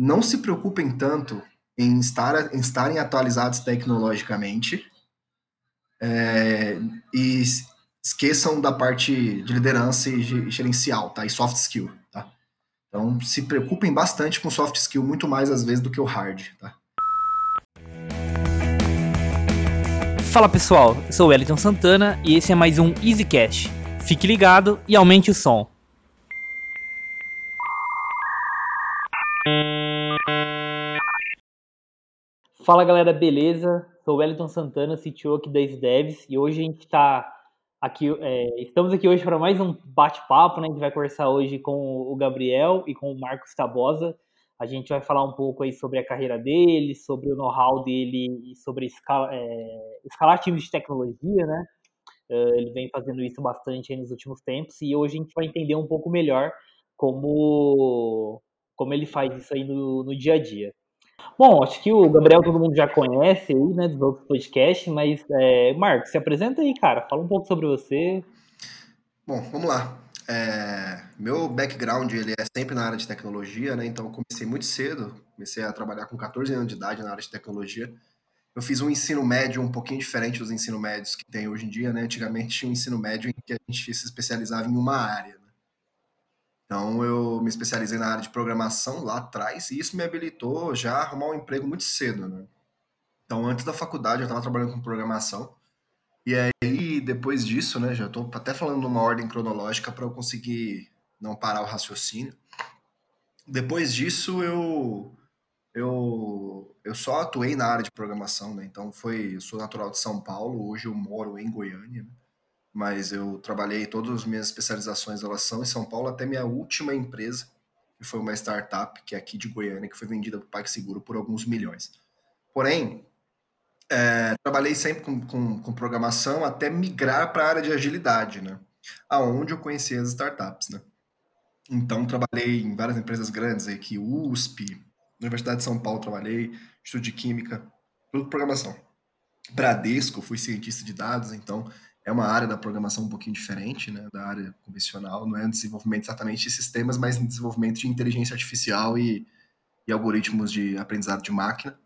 não se preocupem tanto em, estar, em estarem atualizados tecnologicamente é, e esqueçam da parte de liderança e gerencial, tá? E soft skill, tá? Então, se preocupem bastante com soft skill, muito mais às vezes do que o hard, tá? Fala pessoal, eu sou o Wellington Santana e esse é mais um EasyCast. Fique ligado e aumente o som. Fala galera, beleza? Sou Wellington Santana, CTO aqui da Devs e hoje a gente está aqui, é, estamos aqui hoje para mais um bate-papo, né? A gente vai conversar hoje com o Gabriel e com o Marcos Tabosa. A gente vai falar um pouco aí sobre a carreira dele, sobre o know-how dele e sobre escala, é, escalar times de tecnologia, né? Uh, ele vem fazendo isso bastante nos últimos tempos e hoje a gente vai entender um pouco melhor como, como ele faz isso aí no, no dia a dia. Bom, acho que o Gabriel todo mundo já conhece aí, né, dos outros podcasts, mas, é, Marcos, se apresenta aí, cara, fala um pouco sobre você. Bom, vamos lá. É, meu background, ele é sempre na área de tecnologia, né, então comecei muito cedo, comecei a trabalhar com 14 anos de idade na área de tecnologia. Eu fiz um ensino médio um pouquinho diferente dos ensino médios que tem hoje em dia, né, antigamente tinha um ensino médio em que a gente se especializava em uma área, então, eu me especializei na área de programação lá atrás e isso me habilitou já a arrumar um emprego muito cedo, né? Então, antes da faculdade, eu estava trabalhando com programação. E aí, depois disso, né, já estou até falando numa ordem cronológica para eu conseguir não parar o raciocínio. Depois disso, eu eu eu só atuei na área de programação, né? Então foi, eu sou natural de São Paulo, hoje eu moro em Goiânia. Né? Mas eu trabalhei todas as minhas especializações elas são em São Paulo até minha última empresa, que foi uma startup que é aqui de Goiânia, que foi vendida para o PagSeguro por alguns milhões. Porém, é, trabalhei sempre com, com, com, programação até migrar para a área de agilidade, né? Aonde eu conheci as startups, né? Então, trabalhei em várias empresas grandes aqui, USP, Universidade de São Paulo trabalhei, Estudo de Química, tudo programação. Bradesco, fui cientista de dados, então é uma área da programação um pouquinho diferente, né, da área convencional, não é um desenvolvimento exatamente de sistemas, mas um desenvolvimento de inteligência artificial e, e algoritmos de aprendizado de máquina.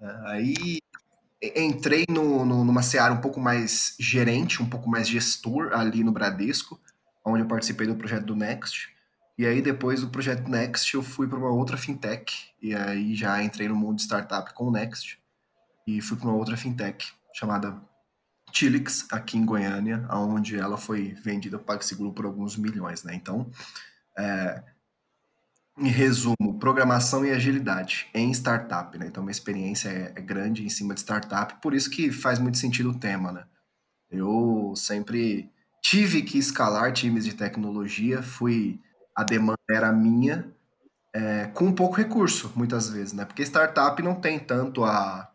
É, aí entrei no, no, numa seara um pouco mais gerente, um pouco mais gestor ali no Bradesco, onde eu participei do projeto do Next. E aí, depois do projeto Next, eu fui para uma outra fintech. E aí já entrei no mundo de startup com o Next. E fui para uma outra fintech chamada Tilix, aqui em Goiânia, onde ela foi vendida para PagSeguro por alguns milhões, né? Então, é, em resumo, programação e agilidade em startup, né? Então, minha experiência é, é, grande em cima de startup, por isso que faz muito sentido o tema, né? Eu sempre tive que escalar times de tecnologia, fui a demanda era minha, é, com pouco recurso, muitas vezes, né? Porque startup não tem tanto a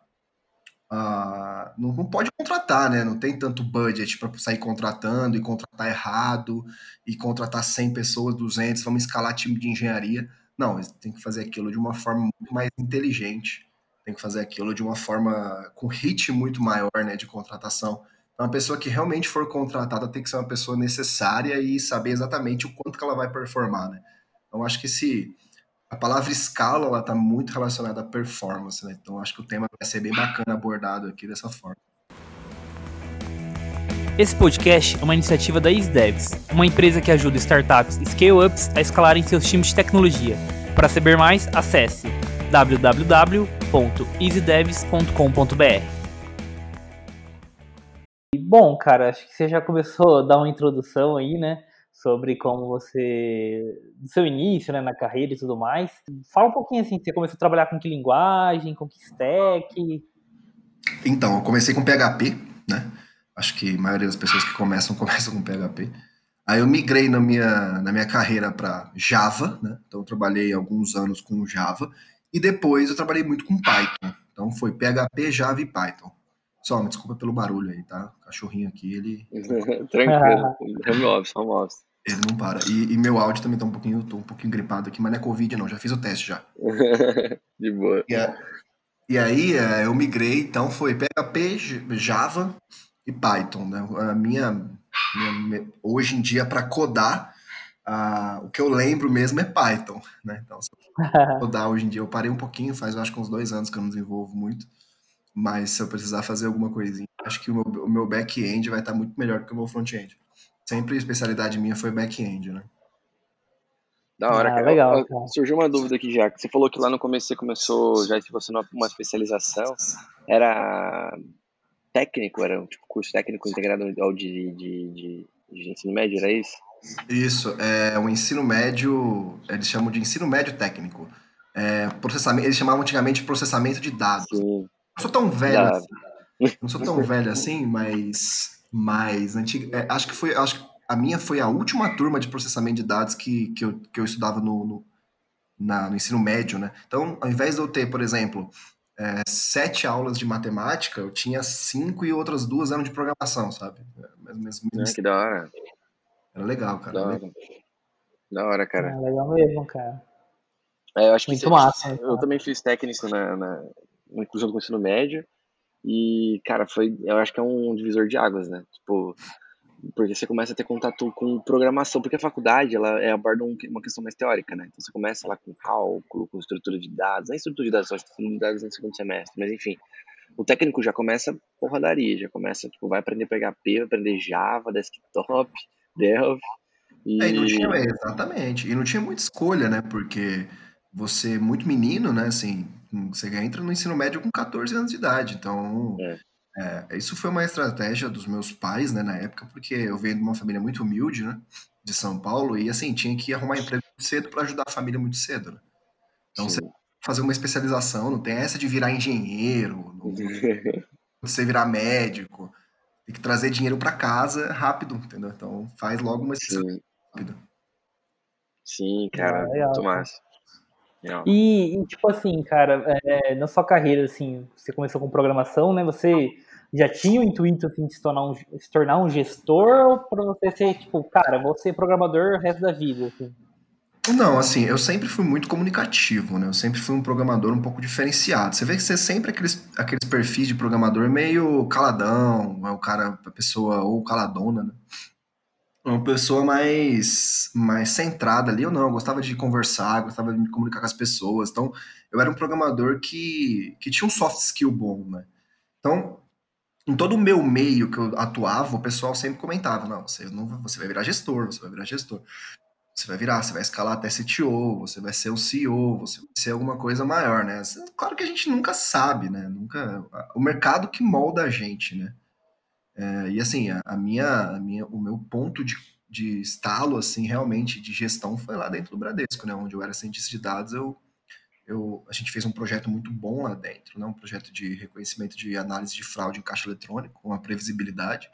Uh, não, não, pode contratar, né? Não tem tanto budget para sair contratando e contratar errado e contratar 100 pessoas, 200, vamos escalar time de engenharia. Não, tem que fazer aquilo de uma forma muito mais inteligente. Tem que fazer aquilo de uma forma com hit muito maior, né, de contratação. Então, a pessoa que realmente for contratada tem que ser uma pessoa necessária e saber exatamente o quanto que ela vai performar, né? Então, acho que se a palavra escala ela está muito relacionada à performance, né? Então acho que o tema vai ser bem bacana abordado aqui dessa forma. Esse podcast é uma iniciativa da EasyDevs, uma empresa que ajuda startups e scale-ups a escalarem seus times de tecnologia. Para saber mais, acesse www.easydevs.com.br. Bom, cara, acho que você já começou a dar uma introdução aí, né? Sobre como você, do seu início, né, na carreira e tudo mais. Fala um pouquinho assim, você começou a trabalhar com que linguagem, com que stack? Então, eu comecei com PHP, né? Acho que a maioria das pessoas que começam começam com PHP. Aí eu migrei na minha, na minha carreira para Java, né? Então eu trabalhei alguns anos com Java e depois eu trabalhei muito com Python. Então foi PHP, Java e Python. Só, me desculpa pelo barulho aí, tá? O cachorrinho aqui, ele. Tranquilo, home office, home office. Ele não para. E, e, meu áudio também tá um pouquinho, tô um pouquinho gripado aqui, mas não é Covid, não. Já fiz o teste já. De boa. E, a, e aí é, eu migrei, então foi PHP, Java e Python. Né? A minha, minha hoje em dia, para codar, o que eu lembro mesmo é Python, né? Então, se eu dar hoje em dia, eu parei um pouquinho, faz acho que uns dois anos que eu não desenvolvo muito, mas se eu precisar fazer alguma coisinha, acho que o meu, o meu back-end vai estar muito melhor do que o meu front-end. Sempre a especialidade minha foi back-end, né? Da hora, ah, cara. Legal, cara. Surgiu uma dúvida aqui já, que você falou que lá no começo você começou, já se você uma especialização, era técnico, era um tipo curso técnico integrado ao de, de, de, de ensino médio, era isso? Isso, é o ensino médio, eles chamam de ensino médio técnico. É, processamento, eles chamavam antigamente de processamento de dados. Sim. Não sou tão velho, assim, não sou tão velho assim, mas, mas antiga, é, acho que foi, acho que a minha foi a última turma de processamento de dados que, que, eu, que eu estudava no, no, na, no ensino médio, né? Então, ao invés de eu ter, por exemplo, é, sete aulas de matemática, eu tinha cinco e outras duas eram de programação, sabe? Mais, mais, mais... É, que da hora. Era legal, cara. Da hora, da hora cara. É legal mesmo, cara. É, eu acho Muito que massa. Eu, eu também fiz técnico na, na, na inclusão do ensino médio. E, cara, foi. Eu acho que é um divisor de águas, né? Tipo, porque você começa a ter contato com programação, porque a faculdade ela é, aborda um, uma questão mais teórica, né? Então você começa lá com cálculo, com estrutura de dados, nem estrutura de dados, só estrutura de dados no segundo semestre, mas enfim. O técnico já começa porradaria, já começa, tipo, vai aprender PHP, vai aprender Java, desktop, Delphi. E... É, e não tinha, exatamente, e não tinha muita escolha, né? Porque você, muito menino, né, assim, você entra no ensino médio com 14 anos de idade, então... É é, isso foi uma estratégia dos meus pais, né, na época, porque eu venho de uma família muito humilde, né, de São Paulo, e assim, tinha que arrumar emprego muito cedo para ajudar a família muito cedo, né? Então, Sim. você fazer uma especialização, não tem essa de virar engenheiro, não, você virar médico, tem que trazer dinheiro para casa rápido, entendeu? Então, faz logo uma especialização rápida. Sim, cara, é, muito E, e, tipo assim, cara, é, na sua carreira, assim, você começou com programação, né? Você já tinha o intuito assim, de se tornar um, se tornar um gestor ou para você ser, tipo, cara, vou ser programador o resto da vida? Assim? Não, assim, eu sempre fui muito comunicativo, né? Eu sempre fui um programador um pouco diferenciado. Você vê que você sempre aqueles, aqueles perfis de programador meio caladão, é o cara, a pessoa ou caladona, né? Uma pessoa mais, mais centrada ali, ou não, eu gostava de conversar, gostava de me comunicar com as pessoas, então eu era um programador que, que tinha um soft skill bom, né? Então, em todo o meu meio que eu atuava, o pessoal sempre comentava, não, você, não, você vai virar gestor, você vai virar gestor. Você vai virar, você vai escalar até CTO, você vai ser um CEO, você vai ser alguma coisa maior, né? Claro que a gente nunca sabe, né? Nunca, o mercado que molda a gente, né? É, e assim, a, a, minha, a minha, o meu ponto de, de estalo, assim, realmente, de gestão foi lá dentro do Bradesco, né? Onde eu era cientista de dados, eu, eu, a gente fez um projeto muito bom lá dentro, né? Um projeto de reconhecimento de análise de fraude em caixa eletrônico, com a previsibilidade.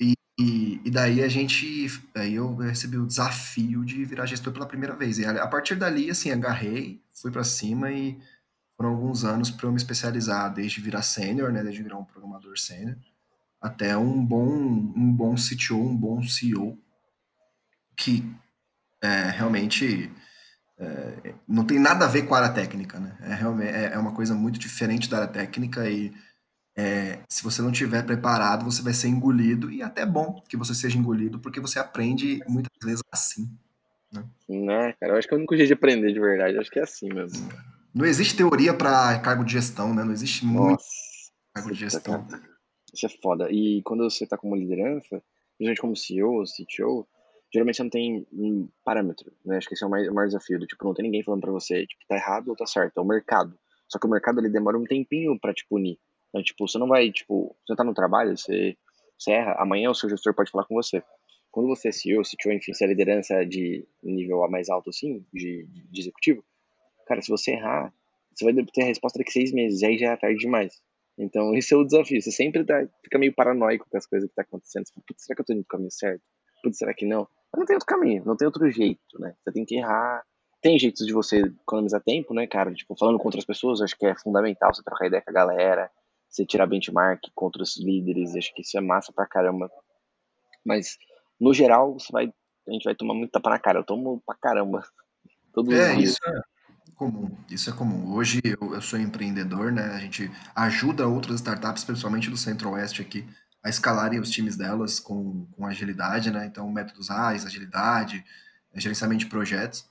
E, e, e, daí a gente, aí eu recebi o desafio de virar gestor pela primeira vez. E a, a partir dali, assim, agarrei, fui para cima e foram alguns anos para eu me especializar, desde virar sênior, né? Desde virar um programador sênior até um bom, um bom CTO, um bom CEO, que é, realmente é, não tem nada a ver com a área técnica, né? É, realmente, é, é uma coisa muito diferente da área técnica e é, se você não estiver preparado, você vai ser engolido e até bom que você seja engolido, porque você aprende muitas vezes assim. Né, né cara? Eu acho que é o único jeito de aprender de verdade, acho que é assim mesmo. Não existe teoria para cargo de gestão, né? Não existe Nossa, muito cargo de gestão. Cara. Isso é foda. E quando você tá como liderança, principalmente como CEO, CTO, geralmente você não tem um parâmetro, né? Acho que esse é o maior, o maior desafio, do, tipo, não tem ninguém falando pra você, tipo, tá errado ou tá certo, é o mercado. Só que o mercado, ele demora um tempinho pra te punir. Então, tipo, você não vai, tipo, você tá no trabalho, você, você erra, amanhã o seu gestor pode falar com você. Quando você é CEO, CTO, enfim, se é liderança de nível mais alto, assim, de, de executivo, cara, se você errar, você vai ter a resposta daqui seis meses, aí já é tarde demais. Então, esse é o desafio. Você sempre tá, fica meio paranoico com as coisas que tá acontecendo. Você fala, Putz, será que eu tô indo pro caminho certo? Putz, será que não? Mas não tem outro caminho, não tem outro jeito, né? Você tem que errar. Tem jeitos de você economizar tempo, né, cara? Tipo, falando com outras pessoas, acho que é fundamental você trocar ideia com a galera, você tirar benchmark contra os líderes, acho que isso é massa pra caramba. Mas, no geral, você vai, a gente vai tomar muito tapa na cara. Eu tomo pra caramba. Todos é, isso é comum, isso é comum. Hoje eu, eu sou empreendedor, né? A gente ajuda outras startups, principalmente do Centro-Oeste aqui, a escalarem os times delas com, com agilidade, né? Então, métodos AIS, agilidade, gerenciamento de projetos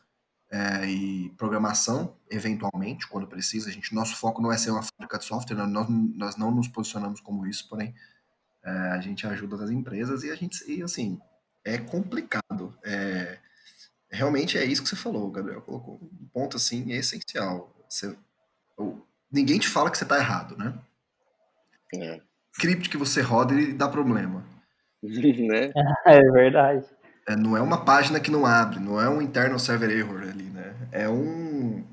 é, e programação, eventualmente, quando precisa. A gente, nosso foco não é ser uma fábrica de software, nós, nós não nos posicionamos como isso, porém, é, a gente ajuda as empresas e a gente, e, assim, é complicado. É, realmente é isso que você falou, Gabriel. Colocou um ponto assim essencial. Você, ninguém te fala que você está errado, né? É. Script que você roda ele dá problema. né? É verdade. É, não é uma página que não abre, não é um internal server error ali, né? É um.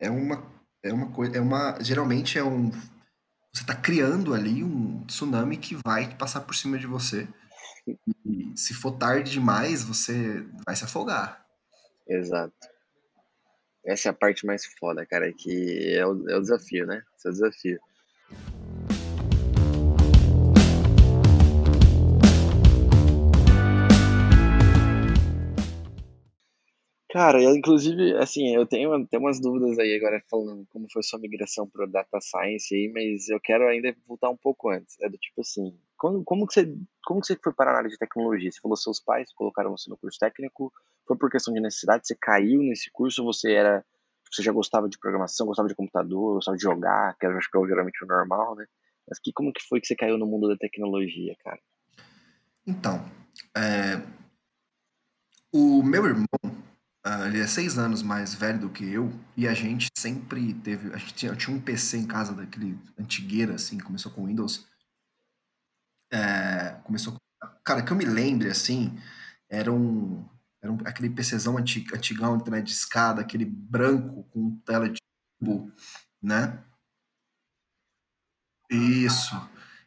É uma. É uma coisa. É uma. Geralmente é um. Você está criando ali um tsunami que vai passar por cima de você. Se for tarde demais, você vai se afogar. Exato. Essa é a parte mais foda, cara, que é o, é o desafio, né? Esse é o desafio. Cara, eu, inclusive, assim, eu tenho até umas dúvidas aí agora falando como foi sua migração para Data Science aí, mas eu quero ainda voltar um pouco antes. É do tipo assim, como, como, que, você, como que você foi para a área de tecnologia? Você falou seus pais colocaram você no curso técnico, foi por questão de necessidade, você caiu nesse curso você era, você já gostava de programação, gostava de computador, gostava de jogar, que eu acho que é geralmente o normal, né? Mas que, como que foi que você caiu no mundo da tecnologia, cara? Então, é, o meu irmão, Uh, ele é seis anos mais velho do que eu, e a gente sempre teve. A gente tinha, tinha um PC em casa daquele antigueira, assim, começou com Windows. É, começou com, Cara, que eu me lembre, assim, era um. Era um, aquele PCzão antig, antigão, internet de escada, aquele branco com tela de tubo, né? Isso.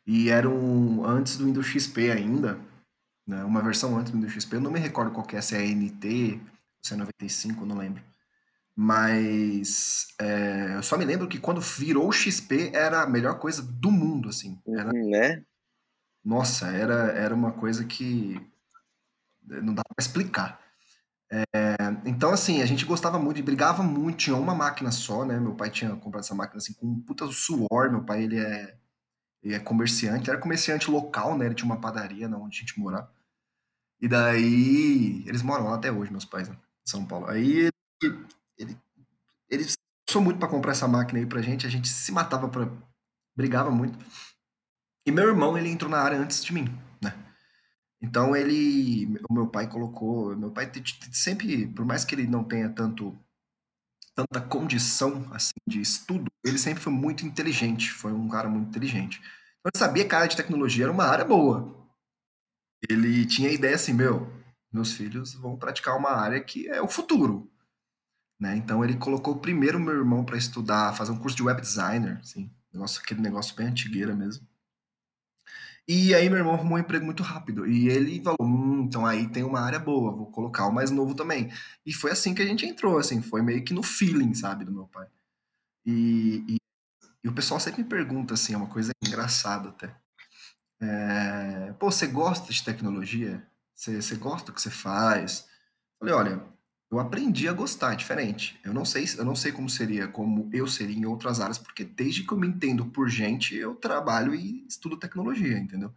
E era um. Antes do Windows XP ainda, né? Uma versão antes do Windows XP. Eu não me recordo qual que é, se é NT se é 95, não lembro. Mas é, eu só me lembro que quando virou o XP era a melhor coisa do mundo, assim. Era, uhum, né? Nossa, era, era uma coisa que não dá para explicar. É, então, assim, a gente gostava muito e brigava muito. Tinha uma máquina só, né? Meu pai tinha comprado essa máquina assim com um puta suor. Meu pai, ele é, ele é comerciante, era comerciante local, né? Ele tinha uma padaria onde a gente morava. E daí, eles moram lá até hoje, meus pais, né? São Paulo. Aí ele, ele, ele muito para comprar essa máquina aí pra gente, a gente se matava para brigava muito. E meu irmão, ele entrou na área antes de mim, né? Então ele, o meu pai colocou, meu pai sempre, por mais que ele não tenha tanto tanta condição assim de estudo, ele sempre foi muito inteligente, foi um cara muito inteligente. Então ele sabia que a área de tecnologia era uma área boa. Ele tinha a ideia assim, meu, meus filhos vão praticar uma área que é o futuro. Né? Então ele colocou primeiro meu irmão para estudar, fazer um curso de web designer, assim, negócio, aquele negócio bem antigueira mesmo. E aí meu irmão arrumou um emprego muito rápido. E ele falou, hum, então aí tem uma área boa, vou colocar o mais novo também. E foi assim que a gente entrou, assim, foi meio que no feeling, sabe, do meu pai. E, e, e o pessoal sempre me pergunta, assim, é uma coisa engraçada até. É, Pô, você gosta de tecnologia? Você, gosta do que você faz? Falei, olha, eu aprendi a gostar, é diferente. Eu não sei, eu não sei como seria, como eu seria em outras áreas, porque desde que eu me entendo por gente, eu trabalho e estudo tecnologia, entendeu?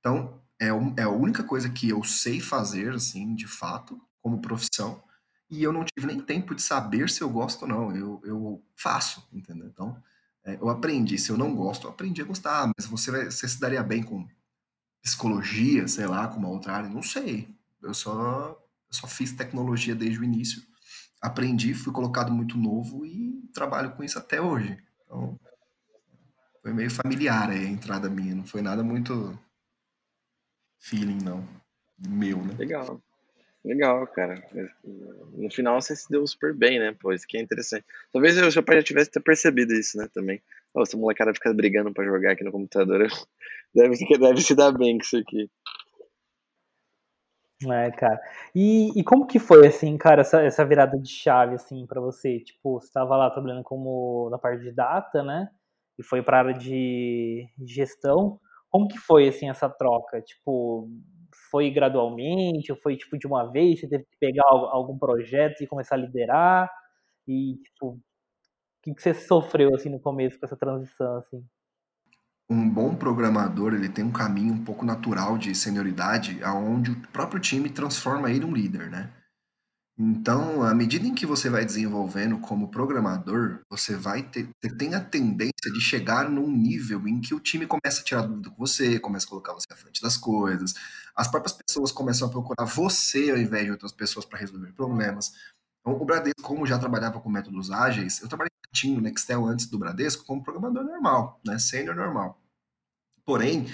Então, é, um, é a única coisa que eu sei fazer, assim, de fato, como profissão, e eu não tive nem tempo de saber se eu gosto ou não. Eu, eu faço, entendeu? Então, é, eu aprendi. Se eu não gosto, eu aprendi a gostar, mas você, vai, você se daria bem com psicologia, sei lá, com uma outra área, não sei. Eu só, eu só fiz tecnologia desde o início, aprendi, fui colocado muito novo e trabalho com isso até hoje. Então, foi meio familiar a entrada minha, não foi nada muito feeling, não. Meu, né? Legal. Legal, cara. No final você se deu super bem, né? Pô, isso que é interessante. Talvez o seu pai já tivesse percebido isso, né? Também. Oh, essa molecada fica brigando pra jogar aqui no computador. Deve, deve se dar bem com isso aqui. É, cara. E, e como que foi, assim, cara, essa, essa virada de chave, assim, para você? Tipo, você tava lá trabalhando como na parte de data, né? E foi pra área de gestão. Como que foi, assim, essa troca? Tipo, foi gradualmente? Ou foi, tipo, de uma vez? Você teve que pegar algum projeto e começar a liderar? E, tipo, o que, que você sofreu, assim, no começo com essa transição, assim? Um bom programador ele tem um caminho um pouco natural de senioridade, aonde o próprio time transforma ele um líder, né? Então, à medida em que você vai desenvolvendo como programador, você vai ter, você tem a tendência de chegar num nível em que o time começa a tirar dúvida com você, começa a colocar você à frente das coisas, as próprias pessoas começam a procurar você ao invés de outras pessoas para resolver problemas. Então, o Bradesco, como já trabalhava com métodos ágeis, eu trabalhei no Nextel antes do Bradesco como programador normal, né, sênior normal. Porém,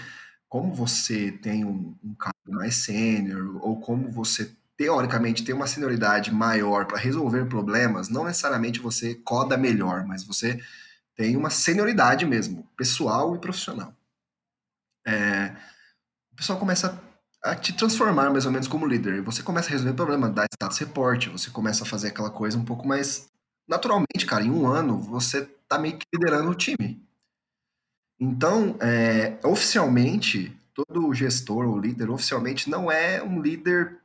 como você tem um, um cargo mais sênior, ou como você teoricamente tem uma senioridade maior para resolver problemas, não necessariamente você coda melhor, mas você tem uma senioridade mesmo, pessoal e profissional. É, o pessoal começa a te transformar mais ou menos como líder. Você começa a resolver problema, dar status report, você começa a fazer aquela coisa um pouco mais naturalmente, cara. Em um ano, você tá meio que liderando o time. Então, é, oficialmente, todo gestor ou líder, oficialmente, não é um líder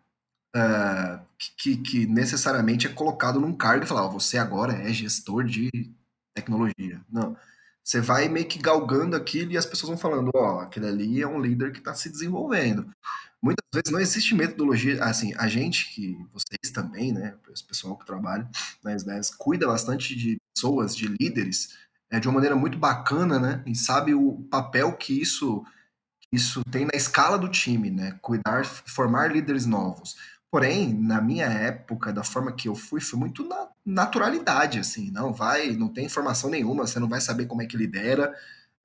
uh, que, que, necessariamente é colocado num cargo e falar, oh, você agora é gestor de tecnologia. Não. Você vai meio que galgando aquilo e as pessoas vão falando, ó, oh, aquele ali é um líder que está se desenvolvendo. Muitas vezes não existe metodologia, assim, a gente que, vocês também, né, o pessoal que trabalha ideias, cuida bastante de pessoas, de líderes, é, de uma maneira muito bacana, né, e sabe o papel que isso, isso tem na escala do time, né, cuidar, formar líderes novos. Porém, na minha época, da forma que eu fui, foi muito na naturalidade, assim, não vai, não tem informação nenhuma, você não vai saber como é que lidera,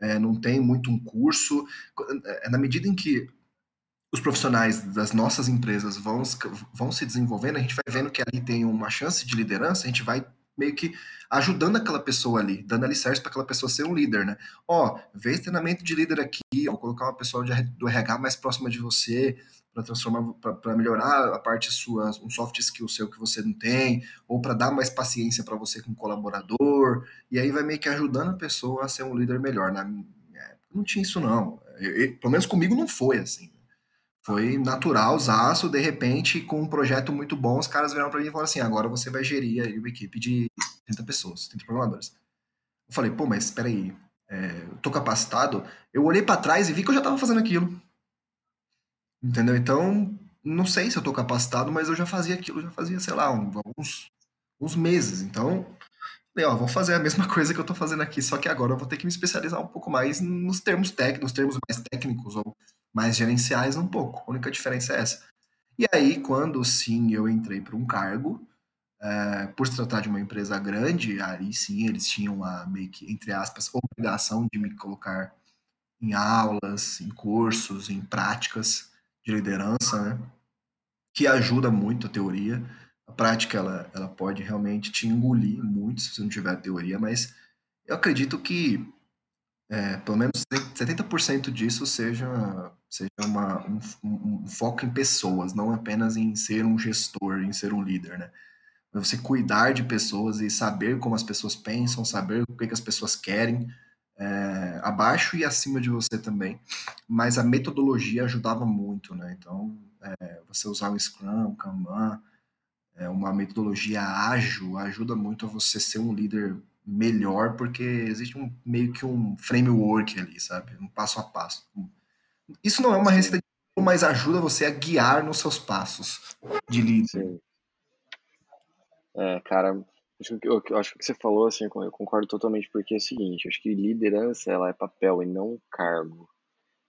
é, não tem muito um curso. É, na medida em que os profissionais das nossas empresas vão, vão se desenvolvendo, a gente vai vendo que ali tem uma chance de liderança, a gente vai meio que ajudando aquela pessoa ali, dando alicerce para aquela pessoa ser um líder, né? Ó, vê treinamento de líder aqui, ó, colocar uma pessoa do RH mais próxima de você, para transformar, para melhorar a parte sua, um soft skill seu que você não tem, ou para dar mais paciência para você com o colaborador, e aí vai meio que ajudando a pessoa a ser um líder melhor. Minha época não tinha isso não, eu, eu, pelo menos comigo não foi assim. Foi natural, zaço, de repente, com um projeto muito bom, os caras vieram para mim e falaram assim, agora você vai gerir aí uma equipe de 30 pessoas, 30 programadores. Eu falei, pô, mas espera aí, é, tô capacitado? Eu olhei para trás e vi que eu já estava fazendo aquilo. Entendeu? Então, não sei se eu tô capacitado, mas eu já fazia aquilo, já fazia, sei lá, uns, uns meses. Então, falei, ó, vou fazer a mesma coisa que eu tô fazendo aqui, só que agora eu vou ter que me especializar um pouco mais nos termos técnicos, nos termos mais técnicos ou mais gerenciais um pouco. A única diferença é essa. E aí, quando sim eu entrei para um cargo, é, por se tratar de uma empresa grande, aí sim eles tinham a meio que, entre aspas, obrigação de me colocar em aulas, em cursos, em práticas de liderança, né? que ajuda muito a teoria. A prática ela, ela pode realmente te engolir muito se você não tiver a teoria, mas eu acredito que é, pelo menos 70% disso seja, seja uma, um, um, foco em pessoas, não apenas em ser um gestor, em ser um líder, né? Você cuidar de pessoas e saber como as pessoas pensam, saber o que, que as pessoas querem, é, abaixo e acima de você também. Mas a metodologia ajudava muito, né? Então, é, você usar o Scrum, o Kanban, é, uma metodologia ágil ajuda muito a você ser um líder melhor, porque existe um meio que um framework ali, sabe? Um passo a passo. Isso não é uma receita de mas ajuda você a guiar nos seus passos de líder. Sim. É, cara, Acho que, eu, acho que o que você falou, assim, eu concordo totalmente, porque é o seguinte, acho que liderança, ela é papel e não cargo,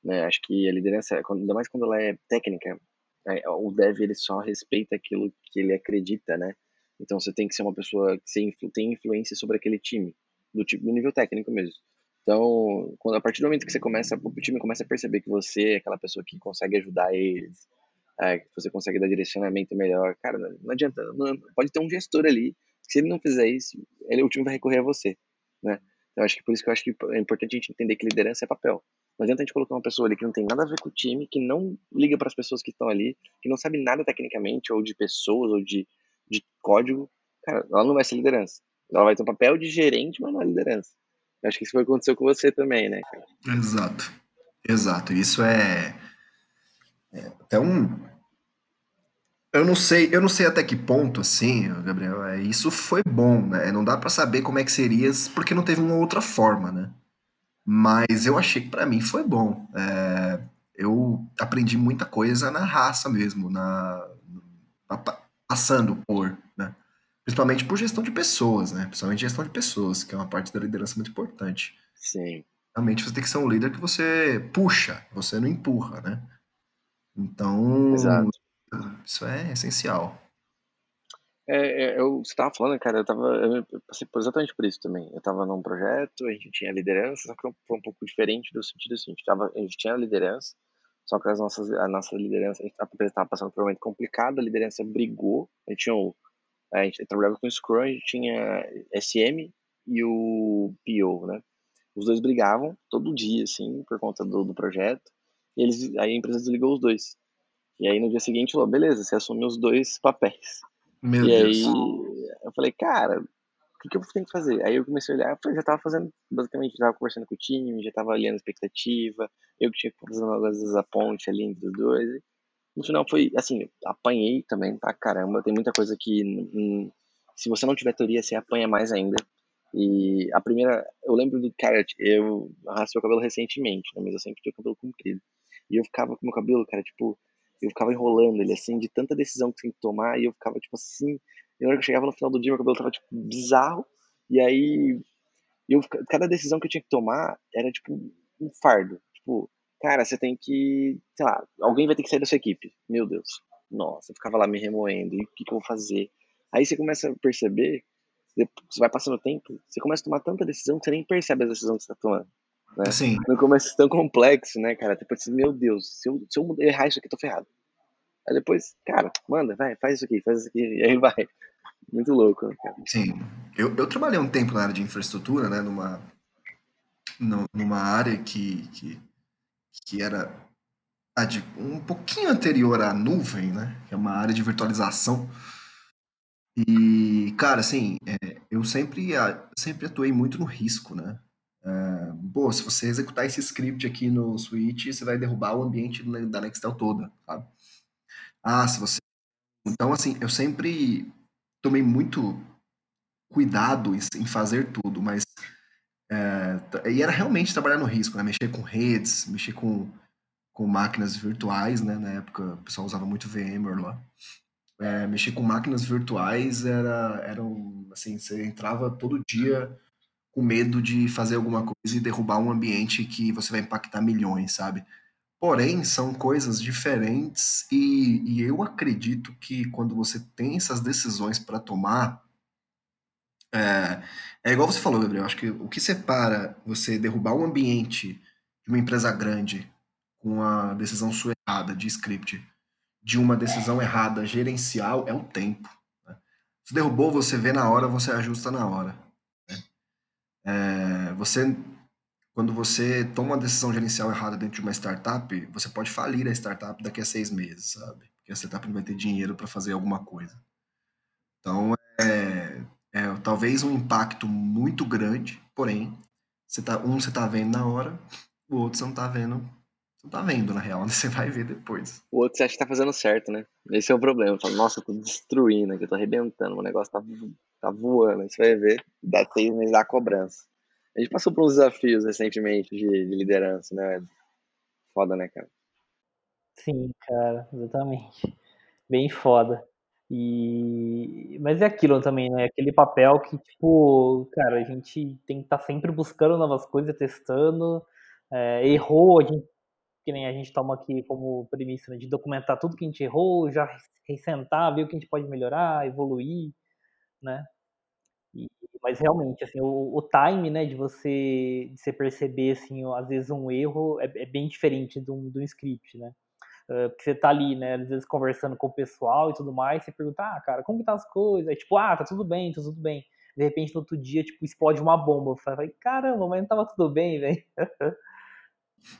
né? Acho que a liderança, ainda mais quando ela é técnica, é, o dev, ele só respeita aquilo que ele acredita, né? Então, você tem que ser uma pessoa que tem influência sobre aquele time, do tipo, do nível técnico mesmo. Então, quando, a partir do momento que você começa, o time começa a perceber que você é aquela pessoa que consegue ajudar eles, é, que você consegue dar direcionamento melhor, cara, não, adianta, não, pode ter um gestor ali se ele não fizer isso, ele, o time vai recorrer a você, né? Então, acho que por isso que eu acho que é importante a gente entender que liderança é papel. Não adianta a gente colocar uma pessoa ali que não tem nada a ver com o time, que não liga para as pessoas que estão ali, que não sabe nada tecnicamente, ou de pessoas, ou de, de código. Cara, ela não vai ser liderança. Ela vai ter um papel de gerente, mas não é liderança. Acho que isso foi aconteceu com você também, né? Exato. Exato. Isso é, é até um, eu não sei, eu não sei até que ponto, assim, Gabriel, é, isso foi bom, né? Não dá para saber como é que seria, porque não teve uma outra forma, né? Mas eu achei que para mim foi bom. É, eu aprendi muita coisa na raça mesmo, na, na passando por, né? Principalmente por gestão de pessoas, né? Principalmente gestão de pessoas, que é uma parte da liderança muito importante. Sim. Realmente você tem que ser um líder que você puxa, você não empurra, né? Então, Exato. isso é essencial. É, é, eu, você tava falando, cara, eu tava, eu passei exatamente por isso também. Eu tava num projeto, a gente tinha liderança, só que foi um pouco diferente do sentido assim, a gente, tava, a gente tinha liderança, só que as nossas, a nossa liderança, a gente estava passando por um momento complicado, a liderança brigou, a gente tinha o, a gente trabalhava com Scrum, a gente tinha SM e o PO, né? Os dois brigavam todo dia, assim, por conta do, do projeto, e eles, aí a empresa desligou os dois. E aí no dia seguinte falou, beleza, você assume os dois papéis. Meu e Deus. aí eu falei, cara, o que, que eu tenho que fazer? Aí eu comecei a olhar, eu já tava fazendo, basicamente, já tava conversando com o time, já tava olhando a expectativa, eu que tinha que fazer às vezes a ponte ali entre os dois. No final foi, assim, apanhei também pra caramba, tem muita coisa que, hum, se você não tiver teoria, você apanha mais ainda. E a primeira, eu lembro do, cara, eu raspei o cabelo recentemente, né, mas eu sempre tinha o cabelo comprido. E eu ficava com meu cabelo, cara, tipo, eu ficava enrolando ele, assim, de tanta decisão que tinha que tomar, e eu ficava, tipo, assim, e na hora que eu chegava no final do dia, meu cabelo tava, tipo, bizarro, e aí, eu, cada decisão que eu tinha que tomar era, tipo, um fardo, tipo, cara, você tem que, sei lá, alguém vai ter que sair da sua equipe, meu Deus, nossa, eu ficava lá me remoendo, e o que, que eu vou fazer? Aí você começa a perceber, você vai passando o tempo, você começa a tomar tanta decisão que você nem percebe as decisões que você tá tomando. Né? Sim. No começo tão complexo, né, cara? Tipo assim, meu Deus, se eu, se eu errar isso aqui, eu tô ferrado. Aí depois, cara, manda, vai, faz isso aqui, faz isso aqui, e aí vai. Muito louco, né, cara? Sim. Eu, eu trabalhei um tempo na área de infraestrutura, né, numa, numa área que, que, que era um pouquinho anterior à nuvem, né, que é uma área de virtualização. E, cara, assim, é, eu sempre, sempre atuei muito no risco, né? É, pô, se você executar esse script aqui no Switch, você vai derrubar o ambiente da Nextel toda, sabe? Ah, se você. Então, assim, eu sempre tomei muito cuidado em fazer tudo, mas. É, e era realmente trabalhar no risco, né? Mexer com redes, mexer com, com máquinas virtuais, né? Na época o pessoal usava muito VMware lá. É, mexer com máquinas virtuais era, era um, assim, você entrava todo dia com medo de fazer alguma coisa e derrubar um ambiente que você vai impactar milhões, sabe? Porém, são coisas diferentes e, e eu acredito que quando você tem essas decisões para tomar, é, é, igual você falou, Gabriel. Acho que o que separa você derrubar um ambiente de uma empresa grande com a decisão sua errada de script de uma decisão errada gerencial é o tempo. Né? Se derrubou, você vê na hora, você ajusta na hora. Né? É, você quando você toma uma decisão gerencial errada dentro de uma startup, você pode falir a startup daqui a seis meses, sabe? Porque a startup não vai ter dinheiro para fazer alguma coisa. Então, é, talvez um impacto muito grande, porém, você tá, um você está vendo na hora, o outro você não está vendo. Você não tá vendo, na real, né? você vai ver depois. O outro você acha que tá fazendo certo, né? Esse é o problema. Fala, nossa, eu tô destruindo aqui, eu tô arrebentando, o negócio tá, tá voando. Aí você vai ver, dá seis meses da cobrança. A gente passou por uns desafios recentemente de, de liderança, né? Foda, né, cara? Sim, cara, exatamente. Bem foda. E... Mas é aquilo também, né? Aquele papel que, tipo, cara, a gente tem que estar tá sempre buscando novas coisas, testando. É, errou, a gente, que nem a gente toma aqui como premissa, né, de documentar tudo que a gente errou, já ressentar, ver o que a gente pode melhorar, evoluir, né? E, mas realmente, assim, o, o, time, né, de você, de você perceber, assim, às vezes um erro é, é bem diferente do, do script, né? Porque você tá ali, né, às vezes conversando com o pessoal e tudo mais, você pergunta, ah, cara, como que tá as coisas? Aí, tipo, ah, tá tudo bem, tá tudo bem. De repente, no outro dia, tipo, explode uma bomba. Eu falei, caramba, mas não tava tudo bem, velho.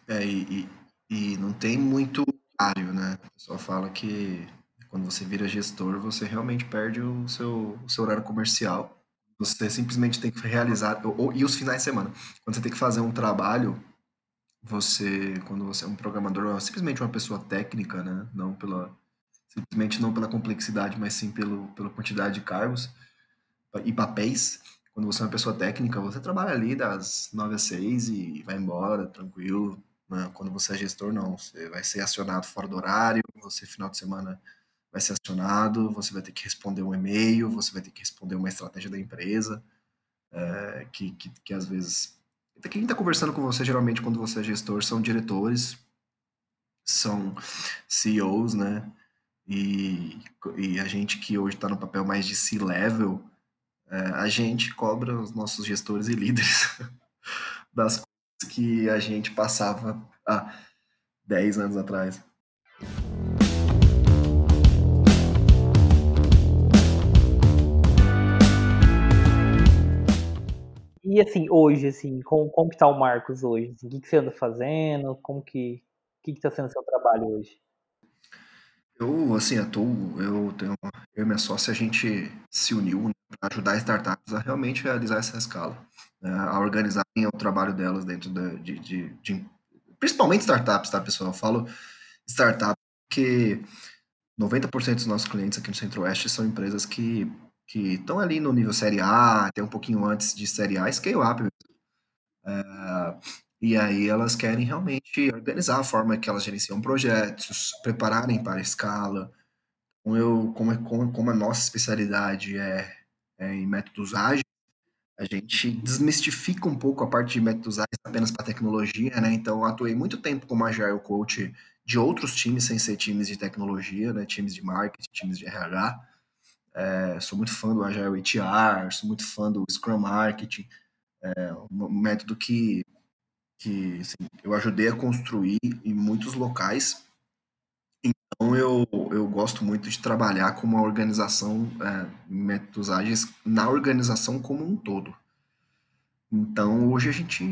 É, e, e, não tem muito horário, né? O pessoal fala que quando você vira gestor, você realmente perde o seu, o seu horário comercial você simplesmente tem que realizar, ou, e os finais de semana. Quando você tem que fazer um trabalho, você, quando você é um programador, é simplesmente uma pessoa técnica, né? Não pela, simplesmente não pela complexidade, mas sim pelo, pela quantidade de cargos e papéis. quando você é uma pessoa técnica, você trabalha ali das 9 às 6 e vai embora, tranquilo. Né? Quando você é gestor, não. Você vai ser acionado fora do horário, você, final de semana, vai ser acionado, você vai ter que responder um e-mail, você vai ter que responder uma estratégia da empresa, é, que, que, que às vezes. Quem está conversando com você, geralmente, quando você é gestor, são diretores, são CEOs, né? E, e a gente que hoje está no papel mais de C-level, é, a gente cobra os nossos gestores e líderes das coisas que a gente passava há 10 anos atrás. E assim, hoje, assim, como, como que tá o Marcos hoje? Assim, o que, que você anda fazendo? Como que, o que, que tá sendo seu trabalho hoje? Eu, assim, atuo, eu tenho, eu e minha sócia, a gente se uniu né, para ajudar startups a realmente realizar essa escala, né, a organizarem o trabalho delas dentro de, de, de, principalmente startups, tá, pessoal? Eu falo startup porque 90% dos nossos clientes aqui no Centro-Oeste são empresas que que estão ali no nível Série A, até um pouquinho antes de Série A, scale-up. É, e aí elas querem realmente organizar a forma que elas gerenciam projetos, prepararem para a escala. Então eu, como, é, como, como a nossa especialidade é, é em métodos ágeis, a gente desmistifica um pouco a parte de métodos ágeis apenas para tecnologia, né? Então, atuei muito tempo como Agile Coach de outros times sem ser times de tecnologia, né? Times de marketing, times de RH. É, sou muito fã do Agile HR, sou muito fã do Scrum Marketing, é um método que, que assim, eu ajudei a construir em muitos locais. Então eu, eu gosto muito de trabalhar com uma organização, é, métodos ágeis na organização como um todo. Então hoje a gente,